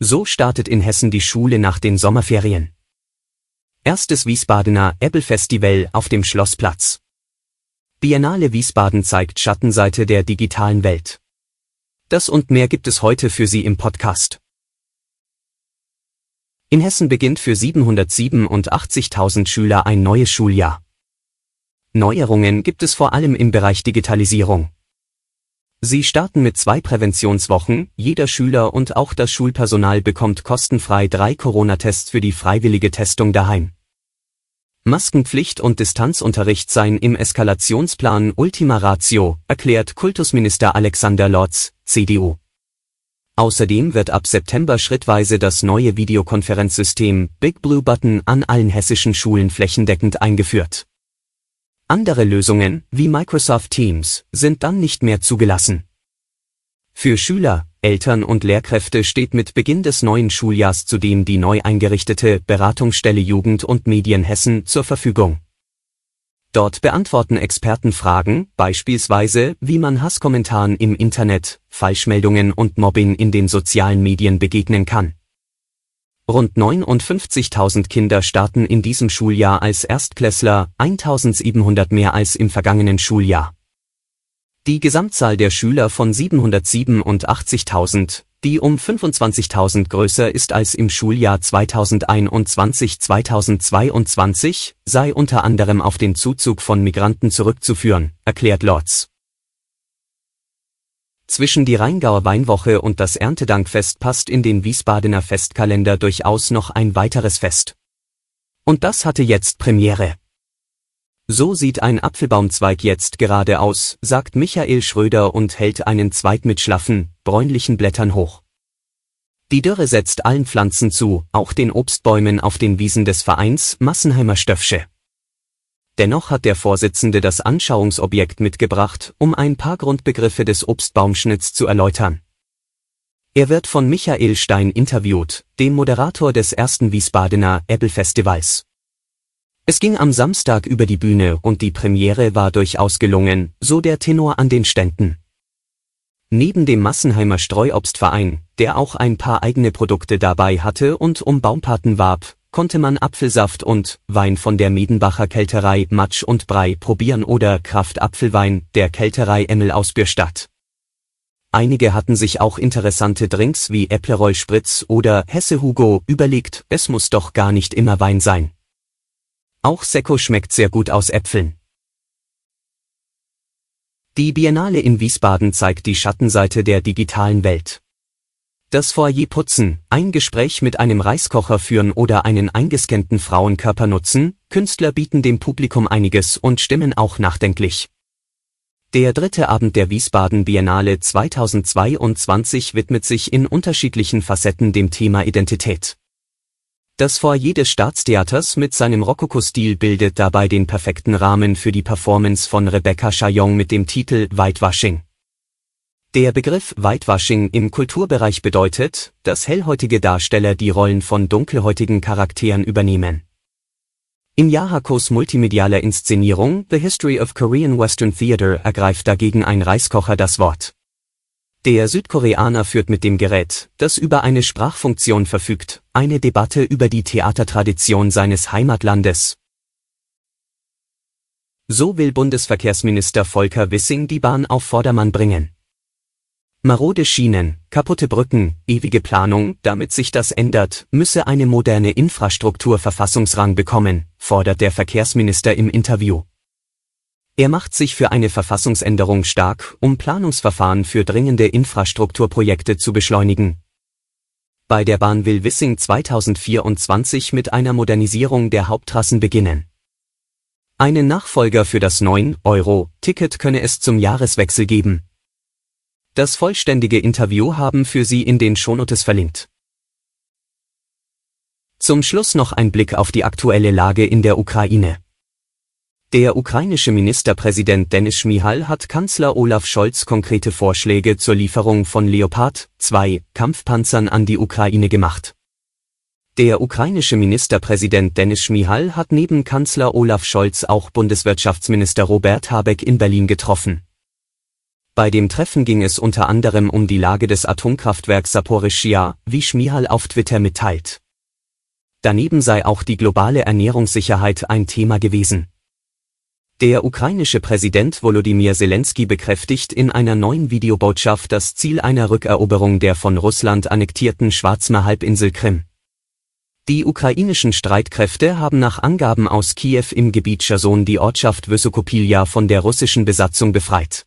So startet in Hessen die Schule nach den Sommerferien. Erstes Wiesbadener Apple Festival auf dem Schlossplatz. Biennale Wiesbaden zeigt Schattenseite der digitalen Welt. Das und mehr gibt es heute für Sie im Podcast. In Hessen beginnt für 787.000 Schüler ein neues Schuljahr. Neuerungen gibt es vor allem im Bereich Digitalisierung. Sie starten mit zwei Präventionswochen, jeder Schüler und auch das Schulpersonal bekommt kostenfrei drei Corona-Tests für die freiwillige Testung daheim. Maskenpflicht und Distanzunterricht seien im Eskalationsplan Ultima Ratio, erklärt Kultusminister Alexander Lotz, CDU. Außerdem wird ab September schrittweise das neue Videokonferenzsystem Big Blue Button an allen hessischen Schulen flächendeckend eingeführt. Andere Lösungen, wie Microsoft Teams, sind dann nicht mehr zugelassen. Für Schüler, Eltern und Lehrkräfte steht mit Beginn des neuen Schuljahrs zudem die neu eingerichtete Beratungsstelle Jugend und Medien Hessen zur Verfügung. Dort beantworten Experten Fragen, beispielsweise, wie man Hasskommentaren im Internet, Falschmeldungen und Mobbing in den sozialen Medien begegnen kann. Rund 59.000 Kinder starten in diesem Schuljahr als Erstklässler, 1.700 mehr als im vergangenen Schuljahr. Die Gesamtzahl der Schüler von 787.000, die um 25.000 größer ist als im Schuljahr 2021-2022, sei unter anderem auf den Zuzug von Migranten zurückzuführen, erklärt Lotz. Zwischen die Rheingauer Weinwoche und das Erntedankfest passt in den Wiesbadener Festkalender durchaus noch ein weiteres Fest. Und das hatte jetzt Premiere. So sieht ein Apfelbaumzweig jetzt gerade aus, sagt Michael Schröder und hält einen Zweig mit schlaffen, bräunlichen Blättern hoch. Die Dürre setzt allen Pflanzen zu, auch den Obstbäumen auf den Wiesen des Vereins Massenheimer Stöffsche. Dennoch hat der Vorsitzende das Anschauungsobjekt mitgebracht, um ein paar Grundbegriffe des Obstbaumschnitts zu erläutern. Er wird von Michael Stein interviewt, dem Moderator des ersten Wiesbadener Apple Festivals. Es ging am Samstag über die Bühne und die Premiere war durchaus gelungen, so der Tenor an den Ständen. Neben dem Massenheimer Streuobstverein, der auch ein paar eigene Produkte dabei hatte und um Baumpaten warb, konnte man Apfelsaft und Wein von der Miedenbacher Kälterei Matsch und Brei probieren oder Kraftapfelwein der Kälterei Emmel aus Bürstadt. Einige hatten sich auch interessante Drinks wie Äppleroll Spritz oder Hesse Hugo überlegt, es muss doch gar nicht immer Wein sein. Auch Sekko schmeckt sehr gut aus Äpfeln. Die Biennale in Wiesbaden zeigt die Schattenseite der digitalen Welt. Das Foyer putzen, ein Gespräch mit einem Reiskocher führen oder einen eingescannten Frauenkörper nutzen, Künstler bieten dem Publikum einiges und stimmen auch nachdenklich. Der dritte Abend der Wiesbaden Biennale 2022 widmet sich in unterschiedlichen Facetten dem Thema Identität. Das Foyer des Staatstheaters mit seinem Rokoko-Stil bildet dabei den perfekten Rahmen für die Performance von Rebecca Chaillon mit dem Titel Whitewashing. Der Begriff Whitewashing im Kulturbereich bedeutet, dass hellhäutige Darsteller die Rollen von dunkelhäutigen Charakteren übernehmen. In Yahakos multimedialer Inszenierung The History of Korean Western Theater ergreift dagegen ein Reiskocher das Wort. Der Südkoreaner führt mit dem Gerät, das über eine Sprachfunktion verfügt, eine Debatte über die Theatertradition seines Heimatlandes. So will Bundesverkehrsminister Volker Wissing die Bahn auf Vordermann bringen. Marode Schienen, kaputte Brücken, ewige Planung, damit sich das ändert, müsse eine moderne Infrastruktur Verfassungsrang bekommen, fordert der Verkehrsminister im Interview. Er macht sich für eine Verfassungsänderung stark, um Planungsverfahren für dringende Infrastrukturprojekte zu beschleunigen. Bei der Bahn will Wissing 2024 mit einer Modernisierung der Haupttrassen beginnen. Einen Nachfolger für das 9-Euro-Ticket könne es zum Jahreswechsel geben. Das vollständige Interview haben für Sie in den Shownotes verlinkt. Zum Schluss noch ein Blick auf die aktuelle Lage in der Ukraine. Der ukrainische Ministerpräsident Denis Schmihal hat Kanzler Olaf Scholz konkrete Vorschläge zur Lieferung von Leopard 2 Kampfpanzern an die Ukraine gemacht. Der ukrainische Ministerpräsident Denis Schmihal hat neben Kanzler Olaf Scholz auch Bundeswirtschaftsminister Robert Habeck in Berlin getroffen. Bei dem Treffen ging es unter anderem um die Lage des Atomkraftwerks Saporischschja, wie Schmihal auf Twitter mitteilt. Daneben sei auch die globale Ernährungssicherheit ein Thema gewesen. Der ukrainische Präsident Volodymyr Zelensky bekräftigt in einer neuen Videobotschaft das Ziel einer Rückeroberung der von Russland annektierten Schwarzmeer-Halbinsel Krim. Die ukrainischen Streitkräfte haben nach Angaben aus Kiew im Gebiet Cherson die Ortschaft Wysokopilja von der russischen Besatzung befreit.